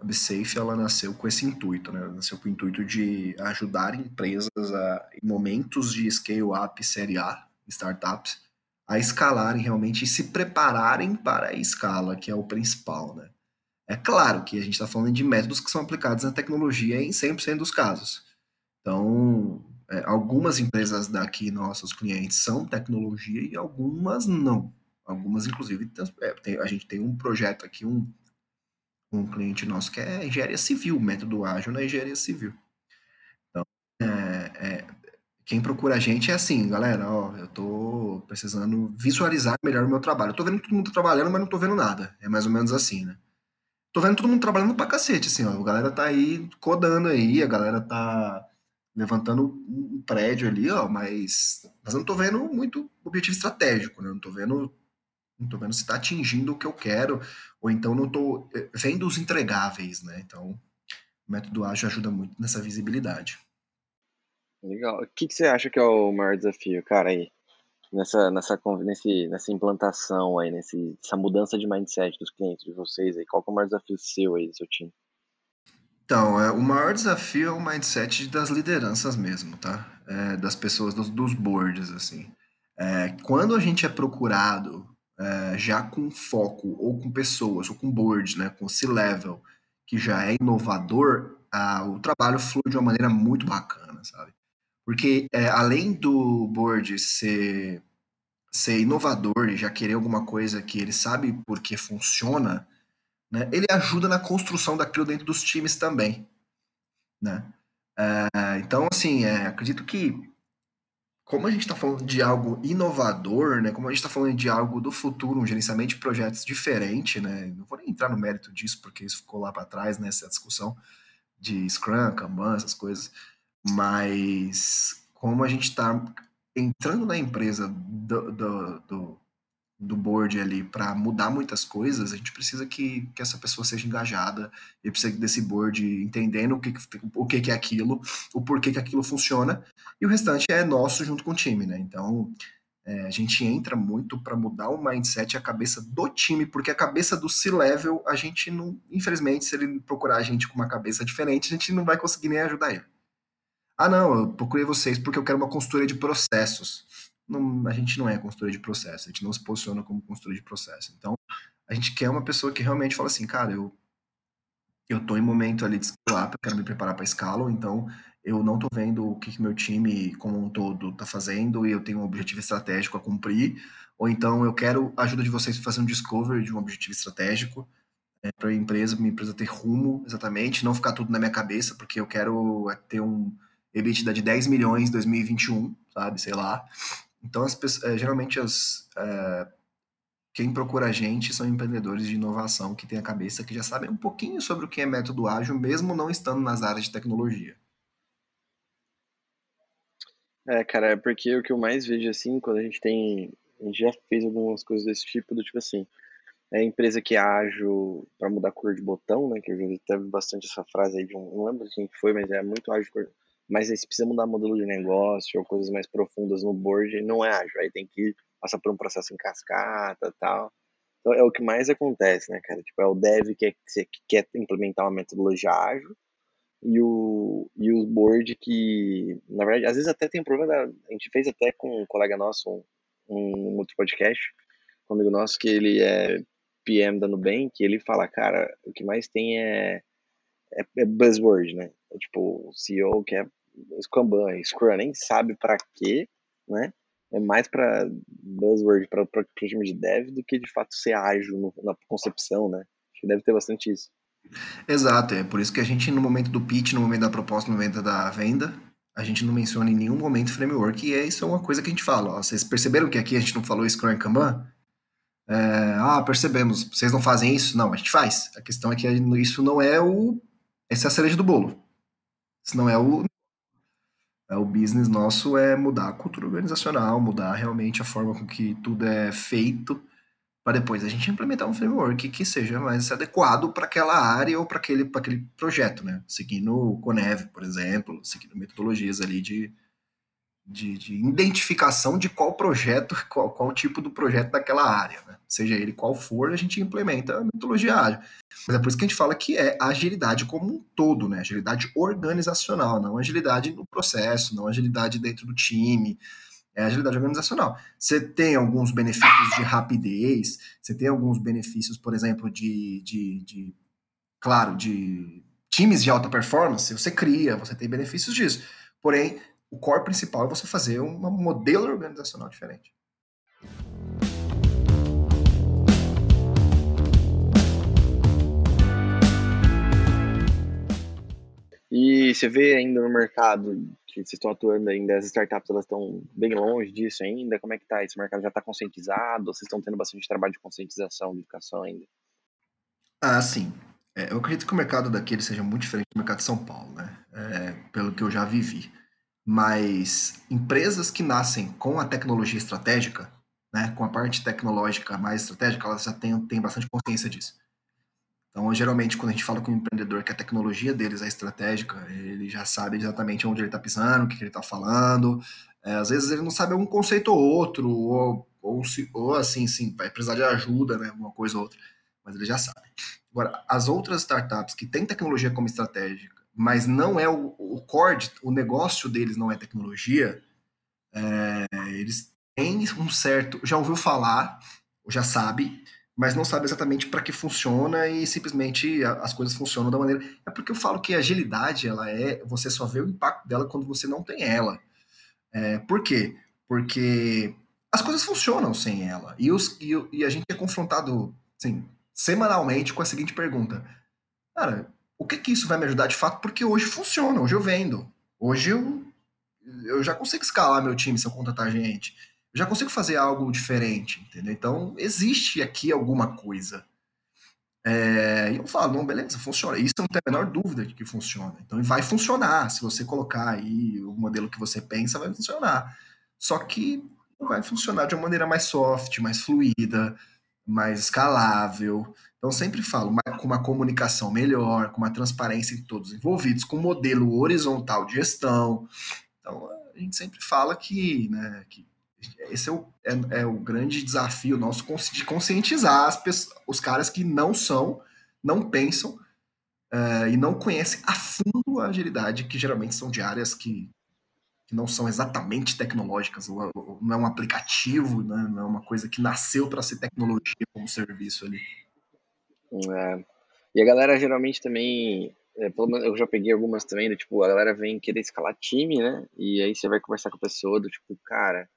a BSafe, ela nasceu com esse intuito, né? Nasceu com o intuito de ajudar empresas a, em momentos de scale-up, série A, startups, a escalarem realmente e se prepararem para a escala, que é o principal, né? É claro que a gente está falando de métodos que são aplicados na tecnologia em 100% dos casos. Então, é, algumas empresas daqui, nossos clientes, são tecnologia e algumas não. Algumas, inclusive, é, tem, a gente tem um projeto aqui, um, um cliente nosso que é engenharia civil, método ágil na engenharia civil. Quem procura a gente é assim, galera, ó, eu tô precisando visualizar melhor o meu trabalho. Eu tô vendo todo mundo trabalhando, mas não tô vendo nada. É mais ou menos assim, né? Tô vendo todo mundo trabalhando pra cacete, assim, ó. A galera tá aí codando aí, a galera tá levantando um prédio ali, ó, mas, mas eu não tô vendo muito objetivo estratégico, né? Eu não tô vendo não tô vendo se tá atingindo o que eu quero, ou então não tô eh, vendo os entregáveis, né? Então, o método ágil ajuda muito nessa visibilidade. Legal. O que, que você acha que é o maior desafio, cara, aí? Nessa, nessa, nesse, nessa implantação aí, nesse, mudança de mindset dos clientes de vocês aí, qual é o maior desafio seu aí, do seu time? Então, é, o maior desafio é o mindset das lideranças mesmo, tá? É, das pessoas, dos, dos boards, assim. É, quando a gente é procurado é, já com foco, ou com pessoas, ou com boards, né, com C-level, que já é inovador, a, o trabalho flui de uma maneira muito bacana, sabe? Porque é, além do board ser, ser inovador e já querer alguma coisa que ele sabe por que funciona, né, ele ajuda na construção daquilo dentro dos times também. Né? É, então, assim, é, acredito que como a gente está falando de algo inovador, né, como a gente está falando de algo do futuro, um gerenciamento de projetos diferente, né, não vou nem entrar no mérito disso, porque isso ficou lá para trás, né, discussão de Scrum, Kanban, essas coisas, mas como a gente está entrando na empresa do, do, do, do board ali para mudar muitas coisas, a gente precisa que, que essa pessoa seja engajada e precisa desse board entendendo o que, o que, que é aquilo, o porquê que aquilo funciona, e o restante é nosso junto com o time, né? Então, é, a gente entra muito para mudar o mindset e a cabeça do time, porque a cabeça do C-level, a gente não, infelizmente, se ele procurar a gente com uma cabeça diferente, a gente não vai conseguir nem ajudar ele. Ah, não, eu procurei vocês porque eu quero uma consultoria de processos. Não, a gente não é consultoria de processos, a gente não se posiciona como consultoria de processo. Então, a gente quer uma pessoa que realmente fala assim, cara, eu eu tô em momento ali de up, eu quero me preparar para escala, então eu não tô vendo o que, que meu time como um todo tá fazendo e eu tenho um objetivo estratégico a cumprir, ou então eu quero a ajuda de vocês para fazer um discovery de um objetivo estratégico é, para a empresa, minha empresa ter rumo exatamente, não ficar tudo na minha cabeça, porque eu quero é, ter um EBITDA de 10 milhões em 2021, sabe, sei lá. Então, as pessoas, é, geralmente, as, é, quem procura a gente são empreendedores de inovação que têm a cabeça, que já sabem um pouquinho sobre o que é método ágil, mesmo não estando nas áreas de tecnologia. É, cara, é porque o que eu mais vejo, assim, quando a gente tem... A gente já fez algumas coisas desse tipo, do tipo assim, é empresa que é ágil para mudar cor de botão, né? Que eu já teve bastante essa frase aí de um, não lembro quem foi, mas é muito ágil. Mas aí se precisa mudar modelo de negócio ou coisas mais profundas no board, não é ágil. Aí tem que passar por um processo em cascata tal. Então é o que mais acontece, né, cara? Tipo, é o dev que, é, que quer implementar uma metodologia ágil e o, e o board que, na verdade, às vezes até tem um problema. A gente fez até com um colega nosso um, um outro podcast, um amigo nosso, que ele é PM da Nubank, ele fala, cara, o que mais tem é, é, é buzzword, né? É, tipo, o CEO que é Kanban, Scrum, nem sabe para quê, né? É mais para buzzword, para o time de dev, do que de fato ser ágil no, na concepção, né? Acho que deve ter bastante isso. Exato, é por isso que a gente, no momento do pitch, no momento da proposta, no momento da venda, a gente não menciona em nenhum momento framework, e é isso é uma coisa que a gente fala. Ó, vocês perceberam que aqui a gente não falou Scrum e Kanban? É, ah, percebemos, vocês não fazem isso? Não, a gente faz. A questão é que isso não é o. Essa é a cereja do bolo. Isso não é o. É o business nosso é mudar a cultura organizacional, mudar realmente a forma com que tudo é feito, para depois a gente implementar um framework que seja mais adequado para aquela área ou para aquele, aquele projeto, né? Seguindo o Conev, por exemplo, seguindo metodologias ali de, de, de, identificação de qual projeto, qual, qual tipo do projeto daquela área, né? Seja ele qual for, a gente implementa a metodologia ágil. Mas é por isso que a gente fala que é agilidade como um todo, né? Agilidade organizacional, não agilidade no processo, não agilidade dentro do time, é agilidade organizacional. Você tem alguns benefícios de rapidez, você tem alguns benefícios, por exemplo, de, de, de claro, de times de alta performance, você cria, você tem benefícios disso. Porém, o core principal é você fazer um modelo organizacional diferente. E você vê ainda no mercado que vocês estão atuando ainda, as startups elas estão bem longe disso ainda, como é que tá? Esse mercado já está conscientizado? Vocês estão tendo bastante trabalho de conscientização, de educação ainda? Ah, sim. É, eu acredito que o mercado daqui ele seja muito diferente do mercado de São Paulo, né? É, pelo que eu já vivi mas empresas que nascem com a tecnologia estratégica, né, com a parte tecnológica mais estratégica, elas já têm, têm bastante consciência disso. Então, geralmente, quando a gente fala com um empreendedor que a tecnologia deles é estratégica, ele já sabe exatamente onde ele está pisando, o que, que ele está falando. É, às vezes ele não sabe um conceito ou outro, ou, ou, se, ou assim, sim, vai precisar de ajuda, né, uma coisa ou outra, mas ele já sabe. Agora, as outras startups que têm tecnologia como estratégica, mas não é o, o core, o negócio deles não é tecnologia, é, eles têm um certo, já ouviu falar, já sabe, mas não sabe exatamente para que funciona e simplesmente as coisas funcionam da maneira. É porque eu falo que agilidade, ela é, você só vê o impacto dela quando você não tem ela. É, por quê? Porque as coisas funcionam sem ela. E, os, e, e a gente é confrontado assim, semanalmente com a seguinte pergunta: Cara, o que, que isso vai me ajudar de fato? Porque hoje funciona, hoje eu vendo. Hoje eu, eu já consigo escalar meu time se eu contratar gente. Já consigo fazer algo diferente, entendeu? Então, existe aqui alguma coisa. É, e eu falo, não, beleza, funciona. Isso não tem a menor dúvida de que funciona. Então, vai funcionar. Se você colocar aí o modelo que você pensa, vai funcionar. Só que vai funcionar de uma maneira mais soft, mais fluida, mais escalável. Então, sempre falo com uma comunicação melhor, com uma transparência em todos os envolvidos, com um modelo horizontal de gestão. Então, a gente sempre fala que, né, que esse é o, é, é o grande desafio nosso de conscientizar as pessoas, os caras que não são, não pensam uh, e não conhecem a fundo a agilidade, que geralmente são de áreas que, que não são exatamente tecnológicas, ou, ou não é um aplicativo, né, não é uma coisa que nasceu para ser tecnologia como serviço ali. É. E a galera geralmente também, é, eu já peguei algumas também, do tipo, a galera vem querer escalar time, né? E aí você vai conversar com a pessoa do tipo, cara,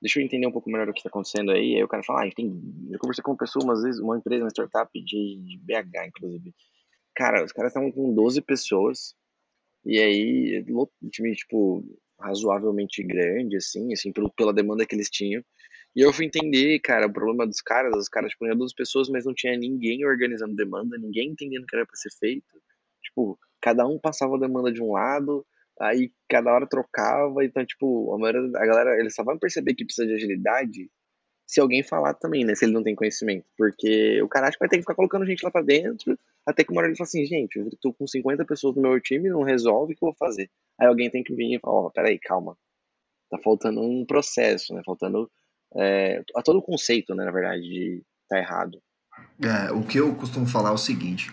deixa eu entender um pouco melhor o que está acontecendo aí. Aí o cara fala, ah, tem, eu conversei com uma pessoa, umas vezes, uma empresa, uma startup de, BH, inclusive. Cara, os caras estavam com 12 pessoas, e aí, time, tipo, razoavelmente grande, assim, assim, pela demanda que eles tinham. E eu fui entender, cara, o problema dos caras, os caras, tipo, tinham 12 pessoas, mas não tinha ninguém organizando demanda, ninguém entendendo o que era para ser feito. Tipo, cada um passava a demanda de um lado, aí cada hora trocava, então, tipo, a maioria a galera, eles só vão perceber que precisa de agilidade se alguém falar também, né, se ele não tem conhecimento, porque o cara acha que vai ter que ficar colocando gente lá pra dentro, até que uma hora ele fala assim, gente, eu tô com 50 pessoas no meu time, não resolve, o que eu vou fazer? Aí alguém tem que vir e falar, ó, oh, peraí, calma, tá faltando um processo, né, faltando é, a todo conceito, né, na verdade, de tá errado. É, o que eu costumo falar é o seguinte,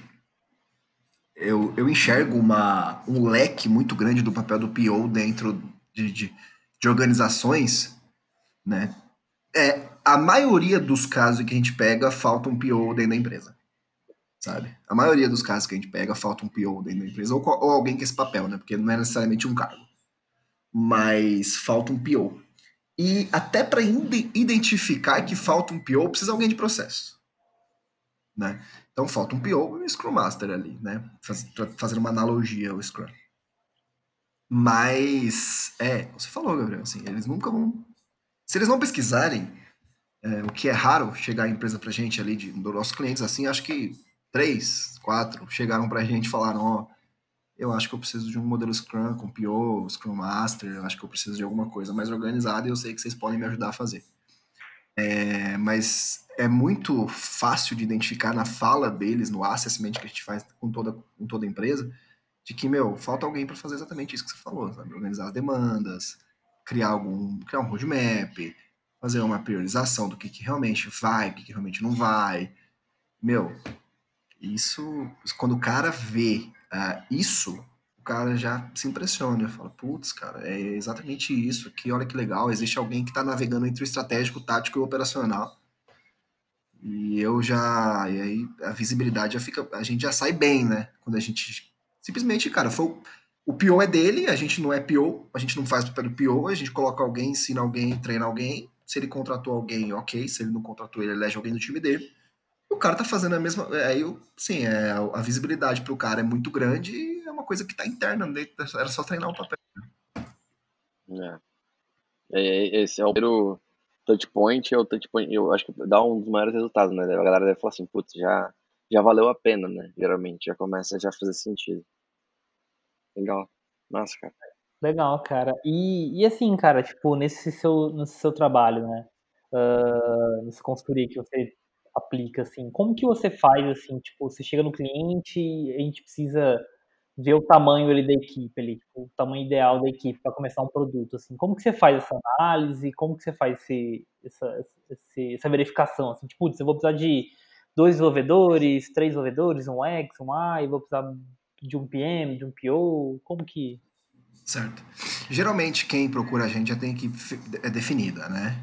eu, eu enxergo uma, um leque muito grande do papel do PO dentro de, de, de organizações, né? É, a maioria dos casos que a gente pega, falta um PO dentro da empresa. Sabe? A maioria dos casos que a gente pega, falta um PO dentro da empresa, ou, ou alguém com esse papel, né? Porque não é necessariamente um cargo. Mas falta um PO. E até para identificar que falta um PO, precisa alguém de processo. Né? Então falta um PO e um Scrum Master ali, né? Faz, fazer uma analogia ao Scrum. Mas, é, você falou, Gabriel, assim, eles nunca vão. Se eles não pesquisarem, é, o que é raro chegar a empresa pra gente ali, de, dos nossos clientes, assim, acho que três, quatro chegaram pra gente e falaram: Ó, eu acho que eu preciso de um modelo Scrum com PO, Scrum Master, eu acho que eu preciso de alguma coisa mais organizada e eu sei que vocês podem me ajudar a fazer. É, mas é muito fácil de identificar na fala deles, no assessment que a gente faz com toda, com toda empresa, de que, meu, falta alguém para fazer exatamente isso que você falou, sabe? Organizar as demandas, criar algum, criar um roadmap, fazer uma priorização do que, que realmente vai, o que, que realmente não vai. Meu, isso, quando o cara vê uh, isso, cara já se impressiona, fala, putz, cara, é exatamente isso que olha que legal, existe alguém que está navegando entre o estratégico, o tático e o operacional. E eu já, e aí a visibilidade já fica, a gente já sai bem, né? Quando a gente simplesmente, cara, foi o PO é dele, a gente não é PO, a gente não faz o papel do PO, a gente coloca alguém, ensina alguém, treina alguém. Se ele contratou alguém, ok. Se ele não contratou, ele elege alguém do time dele. O cara tá fazendo a mesma. Aí, sim, é, a visibilidade pro cara é muito grande uma coisa que está interna, né? era só treinar o papel. É. é. Esse é o primeiro touch point, é o touch point, eu acho que dá um dos maiores resultados, né? A galera deve falar assim, putz, já, já valeu a pena, né? Geralmente, já começa a já fazer sentido. Legal. Nossa, cara. Legal, cara. E, e assim, cara, tipo, nesse seu, nesse seu trabalho, né? Uh, nessa consultoria que você aplica, assim, como que você faz, assim, tipo, você chega no cliente, a gente precisa ver o tamanho ali da equipe, ali, tipo, o tamanho ideal da equipe para começar um produto, assim, como que você faz essa análise, como que você faz esse, essa, esse, essa verificação, assim, tipo, eu vou precisar de dois desenvolvedores, três desenvolvedores, um X, um Y, vou precisar de um PM, de um PO, como que... Certo. Geralmente quem procura a gente já tem equipe é definida, né?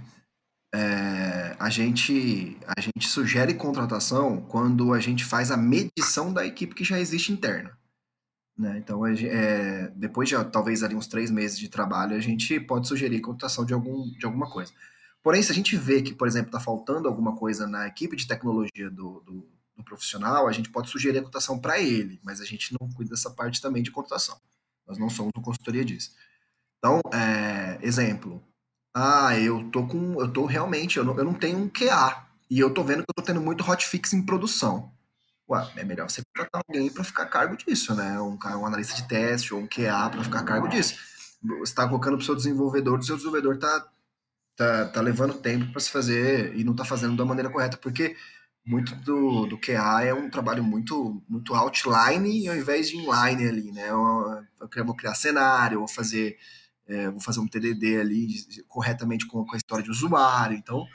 É, a, gente, a gente sugere contratação quando a gente faz a medição da equipe que já existe interna. Né? Então, é, depois de talvez ali uns três meses de trabalho, a gente pode sugerir computação de, algum, de alguma coisa. Porém, se a gente vê que, por exemplo, está faltando alguma coisa na equipe de tecnologia do, do, do profissional, a gente pode sugerir a computação para ele, mas a gente não cuida dessa parte também de computação. Nós não somos uma consultoria disso. Então, é, exemplo. Ah, eu tô com. Eu tô realmente, eu não, eu não tenho um QA. E eu tô vendo que eu tô tendo muito hotfix em produção é melhor você contratar alguém para ficar a cargo disso, né? Um, um analista de teste ou um QA para ficar a cargo disso. Você está colocando para o seu desenvolvedor, o seu desenvolvedor está tá, tá levando tempo para se fazer e não está fazendo da maneira correta, porque muito do, do QA é um trabalho muito muito outline ao invés de inline ali, né? Eu, eu vou criar cenário, vou fazer é, vou fazer um TDD ali corretamente com, com a história de usuário, então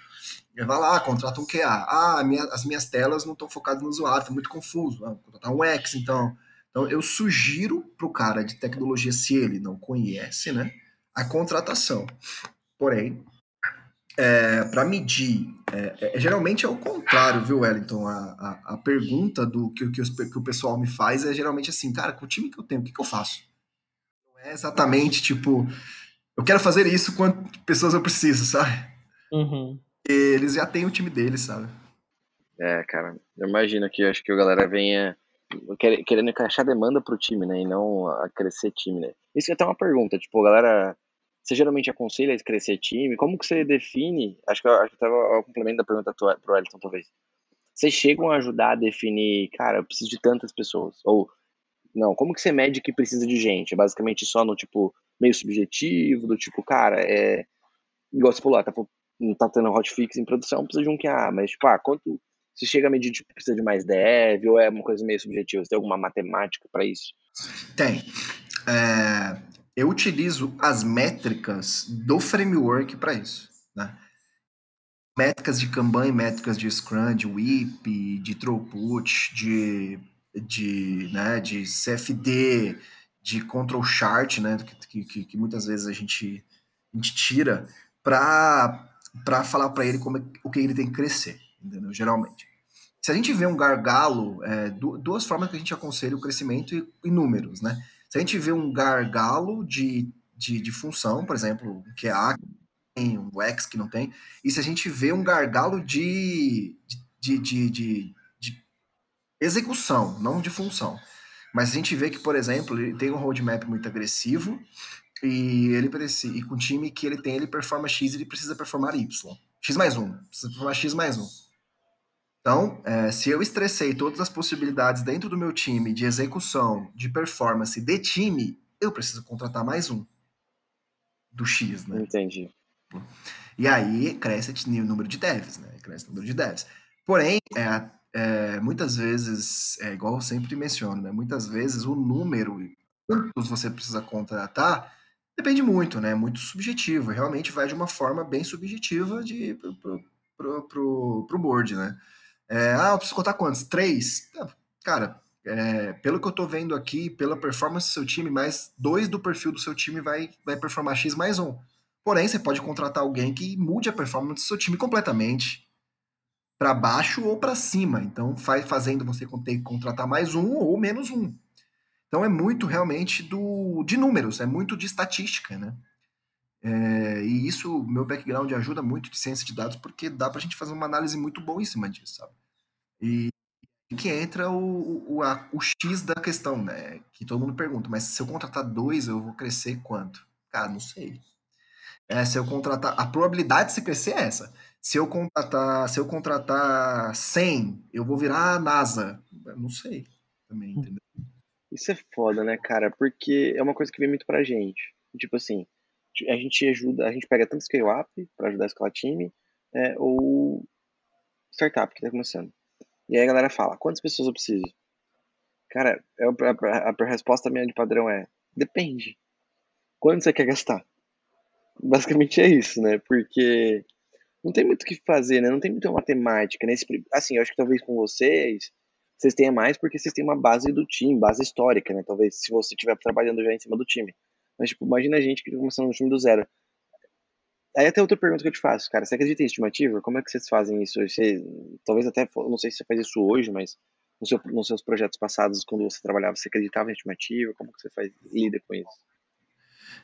Vai lá, contrata um QA. Ah, minha, as minhas telas não estão focadas no usuário, está muito confuso. Ah, vou contratar um X, então. Então, eu sugiro para o cara de tecnologia, se ele não conhece, né, a contratação. Porém, é, para medir, é, é, geralmente é o contrário, viu, Wellington? A, a, a pergunta do que, que, os, que, o pessoal me faz é geralmente assim, cara, com o time que eu tenho, o que, que eu faço? Não é exatamente tipo, eu quero fazer isso, quantas pessoas eu preciso, sabe? Uhum. Eles já têm o time deles, sabe? É, cara, eu imagino que acho que a galera venha querendo encaixar demanda pro time, né? E não a crescer time, né? Isso é até uma pergunta, tipo, galera. Você geralmente aconselha a crescer time? Como que você define? Acho que, acho que tava o complemento da pergunta pro Elton, talvez. Vocês chegam a ajudar a definir, cara, eu preciso de tantas pessoas? Ou, não, como que você mede que precisa de gente? É basicamente só no, tipo, meio subjetivo, do tipo, cara, é. Igual você falou, tá, tá tendo hotfix em produção, precisa de um que, ah, mas, tipo, ah, quanto você chega a medir tipo, precisa de mais dev ou é uma coisa meio subjetiva? Você tem alguma matemática para isso? Tem. É, eu utilizo as métricas do framework para isso. Né? Métricas de Kanban, métricas de Scrum, de WIP, de Throughput, de, de, né, de CFD, de Control Chart, né, que, que, que muitas vezes a gente, a gente tira para falar para ele como é, o que ele tem que crescer entendeu? Geralmente. Se a gente vê um gargalo, é, duas formas que a gente aconselha o crescimento e, e números, né? Se a gente vê um gargalo de, de, de função, por exemplo, um QA tem, um X que não tem, e se a gente vê um gargalo de, de, de, de, de execução, não de função. Mas a gente vê que, por exemplo, ele tem um roadmap muito agressivo e ele precisa, e com o time que ele tem, ele performa X e ele precisa performar Y. X mais um. Precisa performar X mais um. Então, é, se eu estressei todas as possibilidades dentro do meu time de execução, de performance de time, eu preciso contratar mais um do X, né? Entendi. E aí cresce o número de devs, né? Cresce o número de devs. Porém, é, é, muitas vezes, é igual eu sempre menciono, né? Muitas vezes o número, quantos você precisa contratar, depende muito, né? Muito subjetivo. Realmente vai de uma forma bem subjetiva de, pro, pro, pro, pro, pro board, né? É, ah, eu preciso contar quantos? Três? É, cara, é, pelo que eu tô vendo aqui, pela performance do seu time, mais dois do perfil do seu time vai, vai performar X mais um. Porém, você pode contratar alguém que mude a performance do seu time completamente para baixo ou para cima. Então, faz, fazendo você ter que contratar mais um ou menos um. Então, é muito realmente do de números, é muito de estatística, né? É, e isso, meu background ajuda muito de ciência de dados, porque dá para a gente fazer uma análise muito boa em cima disso, sabe? E que entra o, o, a, o X da questão, né? Que todo mundo pergunta, mas se eu contratar dois, eu vou crescer quanto? Cara, não sei. É, se eu contratar. A probabilidade de se crescer é essa. Se eu contratar, se eu contratar 100, eu vou virar a NASA. Não sei também, hum. entendeu? Isso é foda, né, cara? Porque é uma coisa que vem muito pra gente. Tipo assim, a gente ajuda, a gente pega tanto scale-up para ajudar a escalar time, é, ou startup que está começando. E aí a galera fala, quantas pessoas eu preciso? Cara, eu, a, a, a, resposta minha de padrão é, depende. Quanto você quer gastar? Basicamente é isso, né? Porque não tem muito o que fazer, né? Não tem muita matemática. Nesse, assim, eu acho que talvez com vocês, vocês tenham mais porque vocês têm uma base do time, base histórica, né? Talvez se você estiver trabalhando já em cima do time. Mas, tipo, imagina a gente que tá começando no time do zero. Aí até outra pergunta que eu te faço, cara, você acredita em estimativa? Como é que vocês fazem isso? Você, talvez até, não sei se você faz isso hoje, mas no seu, nos seus projetos passados, quando você trabalhava, você acreditava em estimativa? Como que você faz, lida com isso?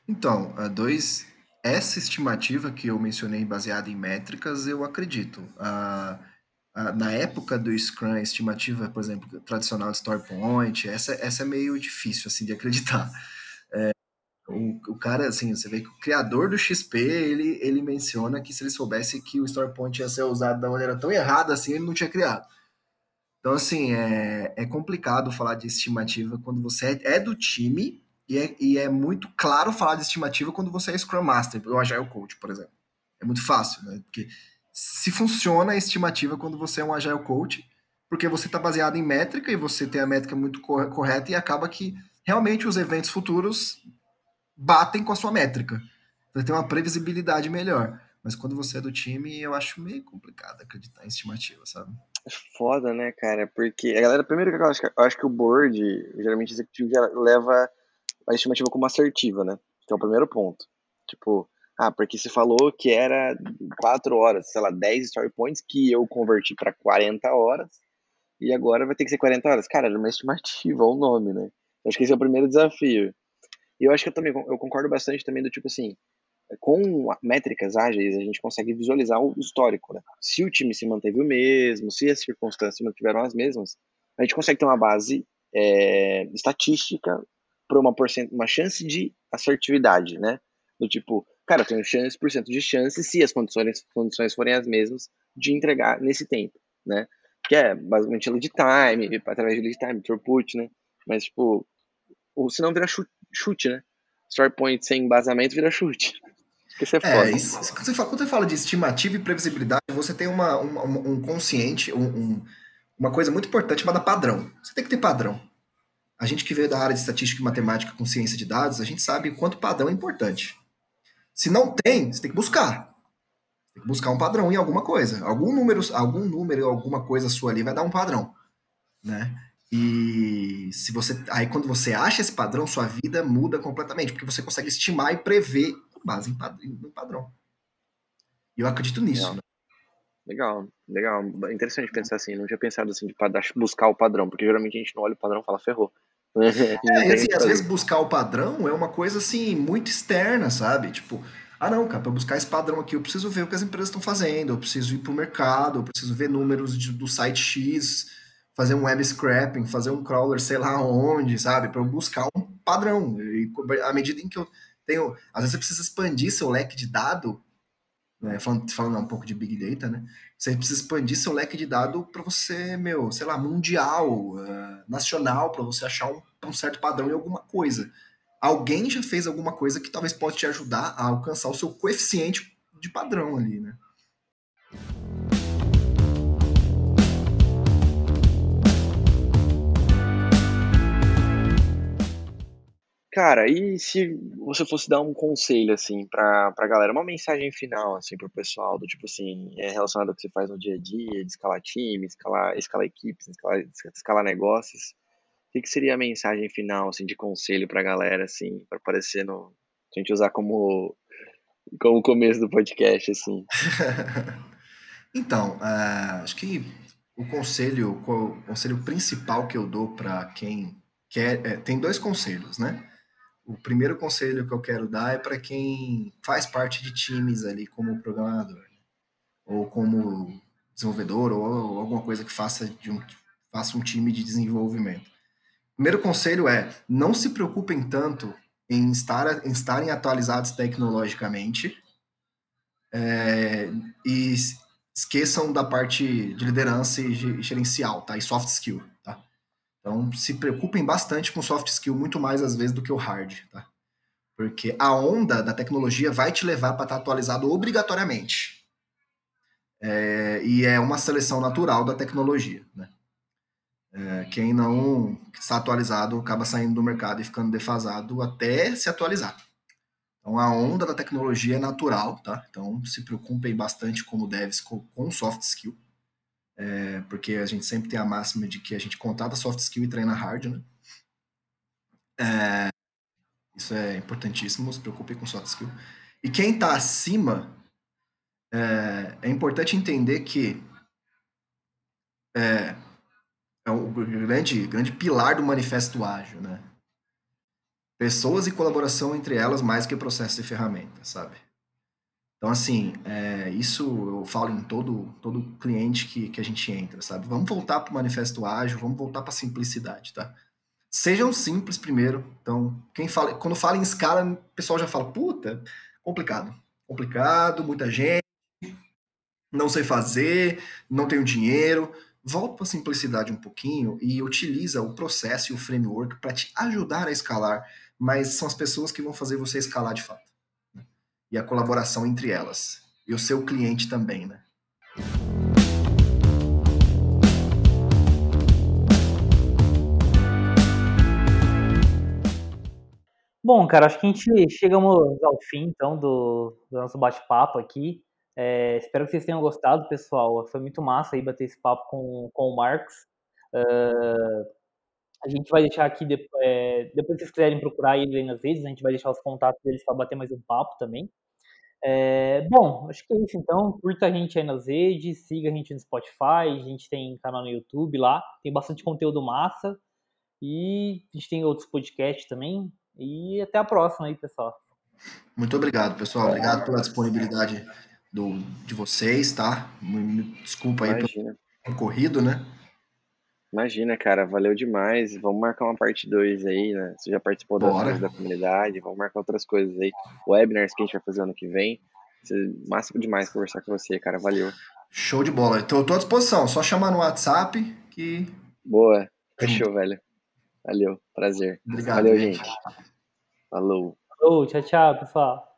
Então, a dois, essa estimativa que eu mencionei baseada em métricas, eu acredito. A, na época do Scrum, estimativa, por exemplo, tradicional de Story Point, essa, essa é meio difícil assim de acreditar. É, o, o, cara, assim, você vê que o criador do XP, ele, ele menciona que se ele soubesse que o Story Point ia ser usado da maneira tão errada assim, ele não tinha criado. Então, assim, é, é complicado falar de estimativa quando você é, é do time e é, e é, muito claro falar de estimativa quando você é Scrum Master, ou Agile Coach, por exemplo. É muito fácil, né? Porque se funciona a estimativa quando você é um Agile Coach, porque você está baseado em métrica e você tem a métrica muito correta e acaba que realmente os eventos futuros batem com a sua métrica. Você tem uma previsibilidade melhor. Mas quando você é do time, eu acho meio complicado acreditar em estimativa, sabe? É foda, né, cara? Porque a galera, primeiro que eu acho que, eu acho que o board, geralmente o executivo já leva a estimativa como assertiva, né? Que é o primeiro ponto. Tipo, ah, porque você falou que era 4 horas, sei lá, 10 story points que eu converti para 40 horas e agora vai ter que ser 40 horas. Cara, era uma estimativa, o nome, né? Acho que esse é o primeiro desafio. E eu acho que eu também eu concordo bastante também do tipo assim, com métricas ágeis, a gente consegue visualizar o histórico, né? Se o time se manteve o mesmo, se as circunstâncias se mantiveram as mesmas, a gente consegue ter uma base é, estatística para uma, uma chance de assertividade, né? Do tipo, cara, eu tenho chance por cento de chance se as condições, condições forem as mesmas de entregar nesse tempo, né? Que é basicamente lead time, através de lead time, throughput, né? Mas, tipo, ou se não vira chute, chute, né? Story point sem embasamento vira chute. Isso é, é foda. É, isso, quando, você fala, quando você fala de estimativa e previsibilidade, você tem uma, uma um consciente, um, um, uma coisa muito importante chamada padrão. Você tem que ter padrão. A gente que veio da área de estatística e matemática com ciência de dados, a gente sabe o quanto padrão é importante. Se não tem, você tem que buscar. Tem que buscar um padrão em alguma coisa. Algum número, algum número, alguma coisa sua ali vai dar um padrão, né? E se você, aí quando você acha esse padrão, sua vida muda completamente, porque você consegue estimar e prever com base em, no padrão. E eu acredito nisso. Legal. Né? legal, legal. Interessante pensar assim. Não tinha pensado assim de buscar o padrão, porque geralmente a gente não olha o padrão e fala ferrou. É, e assim, às vezes buscar o padrão é uma coisa assim muito externa, sabe? Tipo, ah não, cara, para buscar esse padrão aqui eu preciso ver o que as empresas estão fazendo, eu preciso ir para o mercado, eu preciso ver números de, do site X, fazer um web scrapping, fazer um crawler, sei lá onde, sabe? Para eu buscar um padrão. E à medida em que eu tenho, às vezes você precisa expandir seu leque de dado, né? falando, falando um pouco de big data, né? Você precisa expandir seu leque de dado para você, meu, sei lá, mundial, uh, nacional, para você achar um, um, certo padrão em alguma coisa. Alguém já fez alguma coisa que talvez pode te ajudar a alcançar o seu coeficiente de padrão ali, né? Cara, e se você fosse dar um conselho, assim, pra, pra galera, uma mensagem final, assim, pro pessoal, do tipo assim, é relacionado ao que você faz no dia a dia, de escalar time, escalar, escalar equipes, escalar, escalar negócios, o que, que seria a mensagem final, assim, de conselho pra galera, assim, pra aparecer no... A gente usar como, como começo do podcast, assim. então, uh, acho que o conselho, o conselho principal que eu dou para quem quer, é, tem dois conselhos, né? O primeiro conselho que eu quero dar é para quem faz parte de times ali como programador, né? ou como desenvolvedor, ou alguma coisa que faça, de um, faça um time de desenvolvimento. O primeiro conselho é não se preocupem tanto em, estar, em estarem atualizados tecnologicamente é, e esqueçam da parte de liderança e gerencial, tá? E soft skill. Então, se preocupem bastante com soft skill, muito mais às vezes do que o hard, tá? Porque a onda da tecnologia vai te levar para estar tá atualizado obrigatoriamente. É, e é uma seleção natural da tecnologia, né? É, quem não está atualizado acaba saindo do mercado e ficando defasado até se atualizar. Então, a onda da tecnologia é natural, tá? Então, se preocupem bastante como devs com, com soft skill é, porque a gente sempre tem a máxima de que a gente contrata soft skill e treina hard, né? É, isso é importantíssimo, se preocupe com soft skill. E quem está acima, é, é, importante entender que é, é o grande, grande pilar do manifesto ágil, né? Pessoas e colaboração entre elas mais que processo e ferramenta, sabe? Então, assim, é, isso eu falo em todo, todo cliente que, que a gente entra, sabe? Vamos voltar para o manifesto ágil, vamos voltar para a simplicidade, tá? Sejam simples primeiro. Então, quem fala, quando fala em escala, o pessoal já fala, puta, complicado. Complicado, muita gente, não sei fazer, não tenho dinheiro. Volta para a simplicidade um pouquinho e utiliza o processo e o framework para te ajudar a escalar, mas são as pessoas que vão fazer você escalar de fato e a colaboração entre elas. E o seu cliente também, né? Bom, cara, acho que a gente chegamos ao fim, então, do, do nosso bate-papo aqui. É, espero que vocês tenham gostado, pessoal. Foi muito massa aí bater esse papo com, com o Marcos. Uh, a gente vai deixar aqui, de, é, depois que vocês quiserem procurar ele nas redes, a gente vai deixar os contatos deles para bater mais um papo também. É, bom, acho que é isso então. Curta a gente aí nas redes, siga a gente no Spotify, a gente tem canal no YouTube lá, tem bastante conteúdo massa. E a gente tem outros podcasts também. E até a próxima aí, pessoal. Muito obrigado, pessoal. Obrigado pela disponibilidade do, de vocês, tá? Desculpa aí Imagina. pelo corrido, né? Imagina, cara, valeu demais. Vamos marcar uma parte 2 aí, né? Você já participou das da comunidade, vamos marcar outras coisas aí. Webinars que a gente vai fazer ano que vem. Máximo demais conversar com você, cara. Valeu. Show de bola. Então eu tô à disposição. Só chamar no WhatsApp que. Boa. Fechou, velho. Valeu. Prazer. Obrigado. Valeu, gente. Falou. Falou. Tchau, tchau, pessoal.